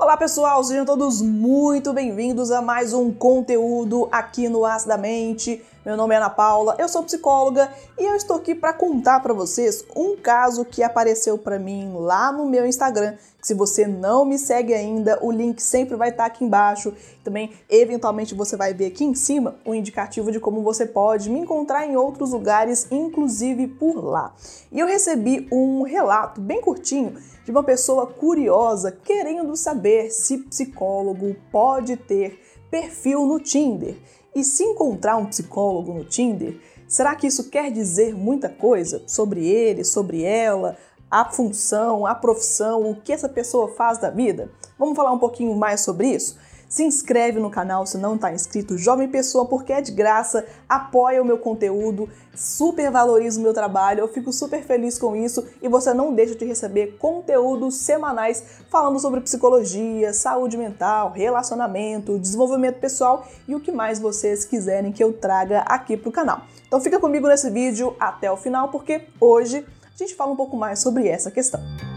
Olá pessoal, sejam todos muito bem-vindos a mais um conteúdo aqui no Acidamente. Meu nome é Ana Paula, eu sou psicóloga e eu estou aqui para contar para vocês um caso que apareceu para mim lá no meu Instagram. Se você não me segue ainda, o link sempre vai estar aqui embaixo. Também, eventualmente, você vai ver aqui em cima o indicativo de como você pode me encontrar em outros lugares, inclusive por lá. E eu recebi um relato bem curtinho de uma pessoa curiosa querendo saber se psicólogo pode ter perfil no Tinder. E se encontrar um psicólogo no Tinder, será que isso quer dizer muita coisa sobre ele, sobre ela, a função, a profissão, o que essa pessoa faz da vida? Vamos falar um pouquinho mais sobre isso? Se inscreve no canal se não está inscrito, jovem pessoa, porque é de graça, apoia o meu conteúdo, super valoriza o meu trabalho, eu fico super feliz com isso e você não deixa de receber conteúdos semanais falando sobre psicologia, saúde mental, relacionamento, desenvolvimento pessoal e o que mais vocês quiserem que eu traga aqui para o canal. Então fica comigo nesse vídeo até o final, porque hoje a gente fala um pouco mais sobre essa questão.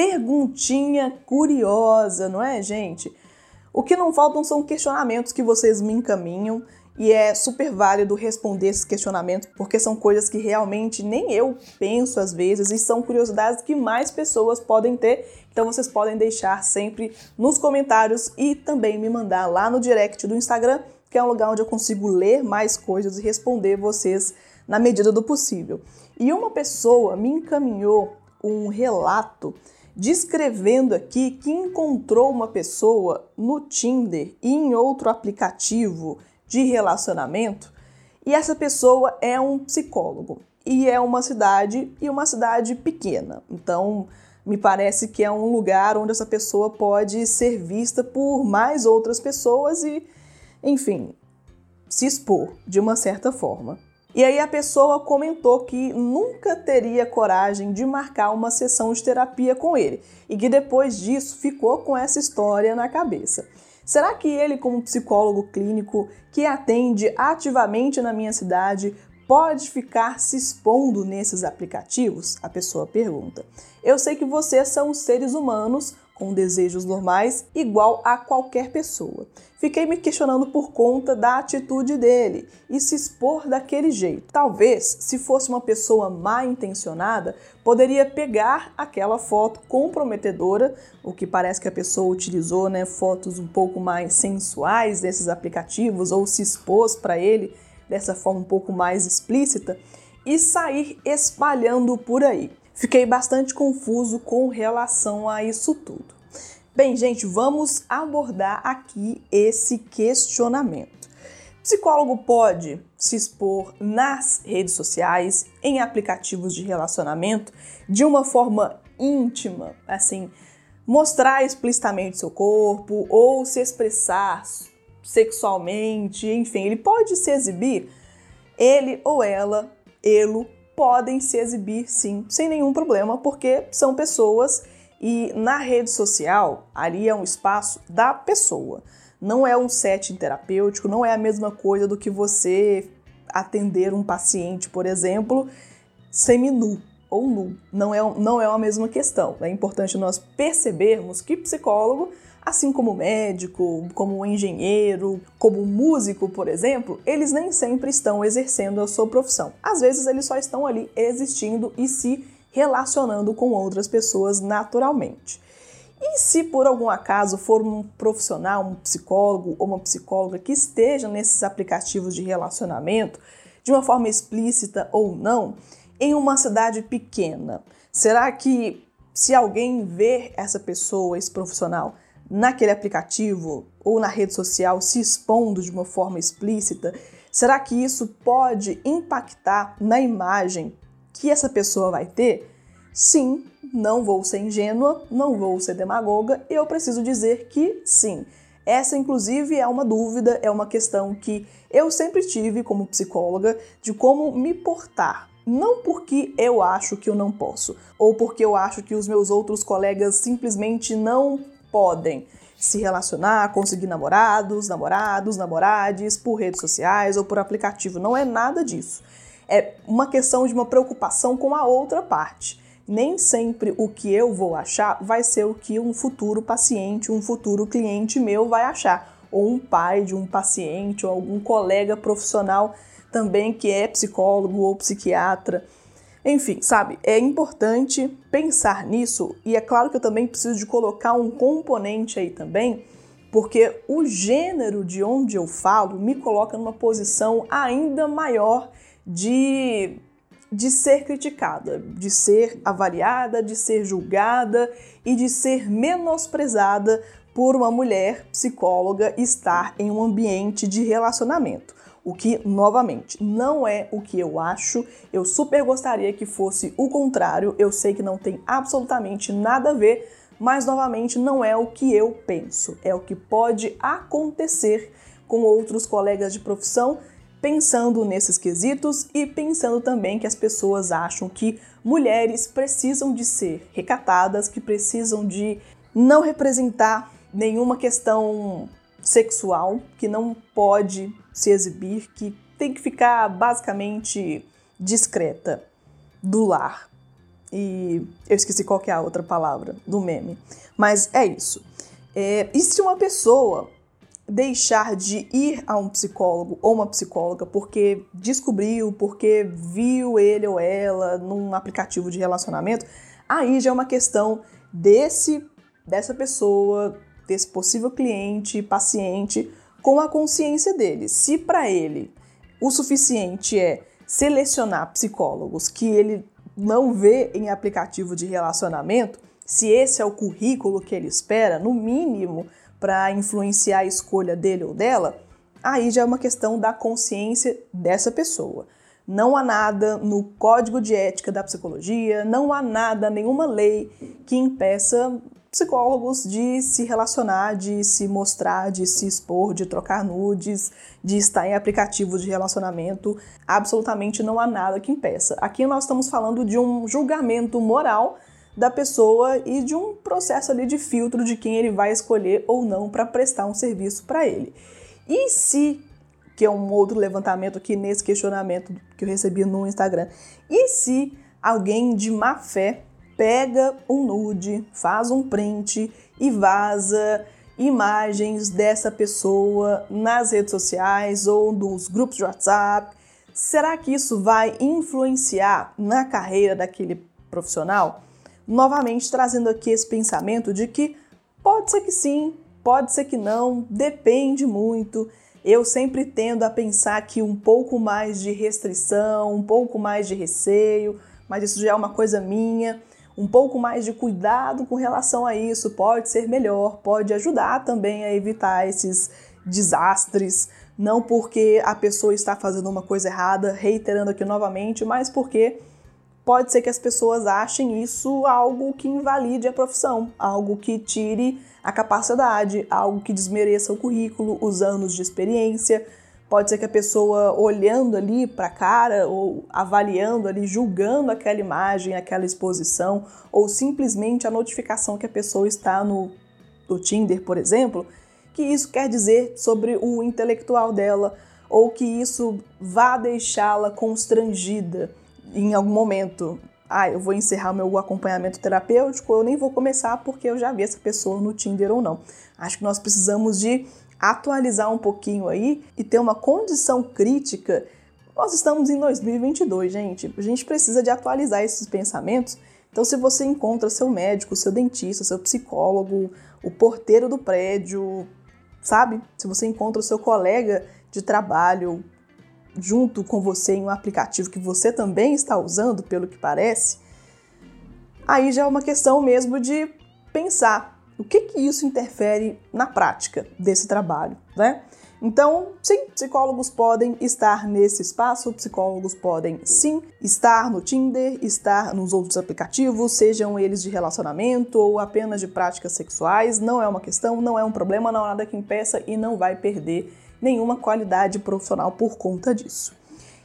Perguntinha curiosa, não é, gente? O que não faltam são questionamentos que vocês me encaminham e é super válido responder esses questionamentos porque são coisas que realmente nem eu penso às vezes e são curiosidades que mais pessoas podem ter. Então vocês podem deixar sempre nos comentários e também me mandar lá no direct do Instagram, que é um lugar onde eu consigo ler mais coisas e responder vocês na medida do possível. E uma pessoa me encaminhou um relato descrevendo aqui que encontrou uma pessoa no Tinder e em outro aplicativo de relacionamento, e essa pessoa é um psicólogo. E é uma cidade e uma cidade pequena. Então, me parece que é um lugar onde essa pessoa pode ser vista por mais outras pessoas e, enfim, se expor de uma certa forma. E aí a pessoa comentou que nunca teria coragem de marcar uma sessão de terapia com ele e que depois disso ficou com essa história na cabeça. Será que ele, como psicólogo clínico que atende ativamente na minha cidade, pode ficar se expondo nesses aplicativos? A pessoa pergunta. Eu sei que vocês são seres humanos com desejos normais igual a qualquer pessoa. Fiquei me questionando por conta da atitude dele e se expor daquele jeito. Talvez, se fosse uma pessoa mal intencionada, poderia pegar aquela foto comprometedora, o que parece que a pessoa utilizou, né, fotos um pouco mais sensuais desses aplicativos ou se expôs para ele dessa forma um pouco mais explícita e sair espalhando por aí. Fiquei bastante confuso com relação a isso tudo. Bem, gente, vamos abordar aqui esse questionamento. Psicólogo pode se expor nas redes sociais, em aplicativos de relacionamento, de uma forma íntima, assim, mostrar explicitamente seu corpo ou se expressar sexualmente, enfim, ele pode se exibir, ele ou ela, ele podem se exibir sim, sem nenhum problema, porque são pessoas e na rede social ali é um espaço da pessoa. Não é um setting terapêutico, não é a mesma coisa do que você atender um paciente, por exemplo, seminu ou nu. Não é, não é a mesma questão. É importante nós percebermos que psicólogo Assim como médico, como engenheiro, como músico, por exemplo, eles nem sempre estão exercendo a sua profissão. Às vezes eles só estão ali existindo e se relacionando com outras pessoas naturalmente. E se por algum acaso for um profissional, um psicólogo ou uma psicóloga que esteja nesses aplicativos de relacionamento, de uma forma explícita ou não, em uma cidade pequena, será que se alguém ver essa pessoa, esse profissional, naquele aplicativo ou na rede social se expondo de uma forma explícita, será que isso pode impactar na imagem que essa pessoa vai ter? Sim, não vou ser ingênua, não vou ser demagoga, eu preciso dizer que sim. Essa, inclusive, é uma dúvida, é uma questão que eu sempre tive como psicóloga de como me portar. Não porque eu acho que eu não posso, ou porque eu acho que os meus outros colegas simplesmente não podem se relacionar, conseguir namorados, namorados, namorades por redes sociais ou por aplicativo. Não é nada disso. é uma questão de uma preocupação com a outra parte. Nem sempre o que eu vou achar vai ser o que um futuro paciente, um futuro cliente meu vai achar, ou um pai de um paciente, ou algum colega profissional também que é psicólogo ou psiquiatra. Enfim, sabe, é importante pensar nisso e é claro que eu também preciso de colocar um componente aí também, porque o gênero de onde eu falo me coloca numa posição ainda maior de de ser criticada, de ser avaliada, de ser julgada e de ser menosprezada por uma mulher psicóloga estar em um ambiente de relacionamento. O que, novamente, não é o que eu acho. Eu super gostaria que fosse o contrário. Eu sei que não tem absolutamente nada a ver, mas, novamente, não é o que eu penso. É o que pode acontecer com outros colegas de profissão pensando nesses quesitos e pensando também que as pessoas acham que mulheres precisam de ser recatadas, que precisam de não representar nenhuma questão sexual, que não pode se exibir, que tem que ficar basicamente discreta do lar. E eu esqueci qual que é a outra palavra do meme. Mas é isso. É, e se uma pessoa deixar de ir a um psicólogo ou uma psicóloga porque descobriu, porque viu ele ou ela num aplicativo de relacionamento, aí já é uma questão desse dessa pessoa, desse possível cliente, paciente, com a consciência dele. Se para ele o suficiente é selecionar psicólogos que ele não vê em aplicativo de relacionamento, se esse é o currículo que ele espera, no mínimo para influenciar a escolha dele ou dela, aí já é uma questão da consciência dessa pessoa. Não há nada no código de ética da psicologia, não há nada, nenhuma lei que impeça psicólogos de se relacionar, de se mostrar, de se expor, de trocar nudes, de estar em aplicativos de relacionamento. Absolutamente não há nada que impeça. Aqui nós estamos falando de um julgamento moral da pessoa e de um processo ali de filtro de quem ele vai escolher ou não para prestar um serviço para ele. E se, que é um outro levantamento aqui nesse questionamento que eu recebi no Instagram, e se alguém de má fé pega um nude, faz um print e vaza imagens dessa pessoa nas redes sociais ou nos grupos de WhatsApp. Será que isso vai influenciar na carreira daquele profissional? Novamente trazendo aqui esse pensamento de que pode ser que sim, pode ser que não, depende muito. Eu sempre tendo a pensar que um pouco mais de restrição, um pouco mais de receio, mas isso já é uma coisa minha um pouco mais de cuidado com relação a isso pode ser melhor, pode ajudar também a evitar esses desastres, não porque a pessoa está fazendo uma coisa errada, reiterando aqui novamente, mas porque pode ser que as pessoas achem isso algo que invalide a profissão, algo que tire a capacidade, algo que desmereça o currículo, os anos de experiência, Pode ser que a pessoa olhando ali para a cara ou avaliando ali, julgando aquela imagem, aquela exposição, ou simplesmente a notificação que a pessoa está no, no Tinder, por exemplo, que isso quer dizer sobre o intelectual dela, ou que isso vá deixá-la constrangida em algum momento. Ah, eu vou encerrar meu acompanhamento terapêutico, eu nem vou começar porque eu já vi essa pessoa no Tinder ou não. Acho que nós precisamos de atualizar um pouquinho aí e ter uma condição crítica. Nós estamos em 2022, gente. A gente precisa de atualizar esses pensamentos. Então, se você encontra seu médico, seu dentista, seu psicólogo, o porteiro do prédio, sabe? Se você encontra o seu colega de trabalho junto com você em um aplicativo que você também está usando, pelo que parece, aí já é uma questão mesmo de pensar o que, que isso interfere na prática desse trabalho, né? Então, sim, psicólogos podem estar nesse espaço, psicólogos podem sim estar no Tinder, estar nos outros aplicativos, sejam eles de relacionamento ou apenas de práticas sexuais, não é uma questão, não é um problema, não há nada que impeça e não vai perder nenhuma qualidade profissional por conta disso.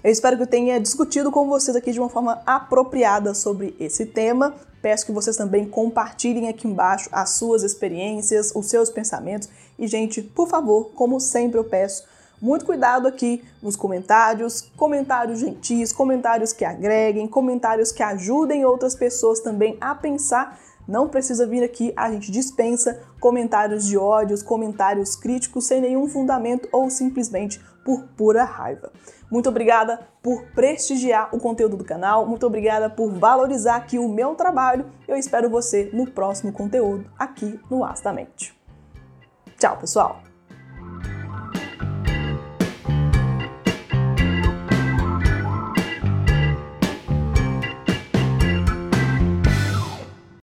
Eu espero que eu tenha discutido com vocês aqui de uma forma apropriada sobre esse tema. Peço que vocês também compartilhem aqui embaixo as suas experiências, os seus pensamentos. E, gente, por favor, como sempre eu peço, Muito cuidado aqui nos comentários, comentários gentis, comentários que agreguem, comentários que ajudem outras pessoas também a pensar. Não precisa vir aqui, a gente dispensa comentários de ódios, comentários críticos sem nenhum fundamento ou simplesmente por pura raiva. Muito obrigada por prestigiar o conteúdo do canal, muito obrigada por valorizar aqui o meu trabalho. Eu espero você no próximo conteúdo aqui no Astamente. Tchau, pessoal!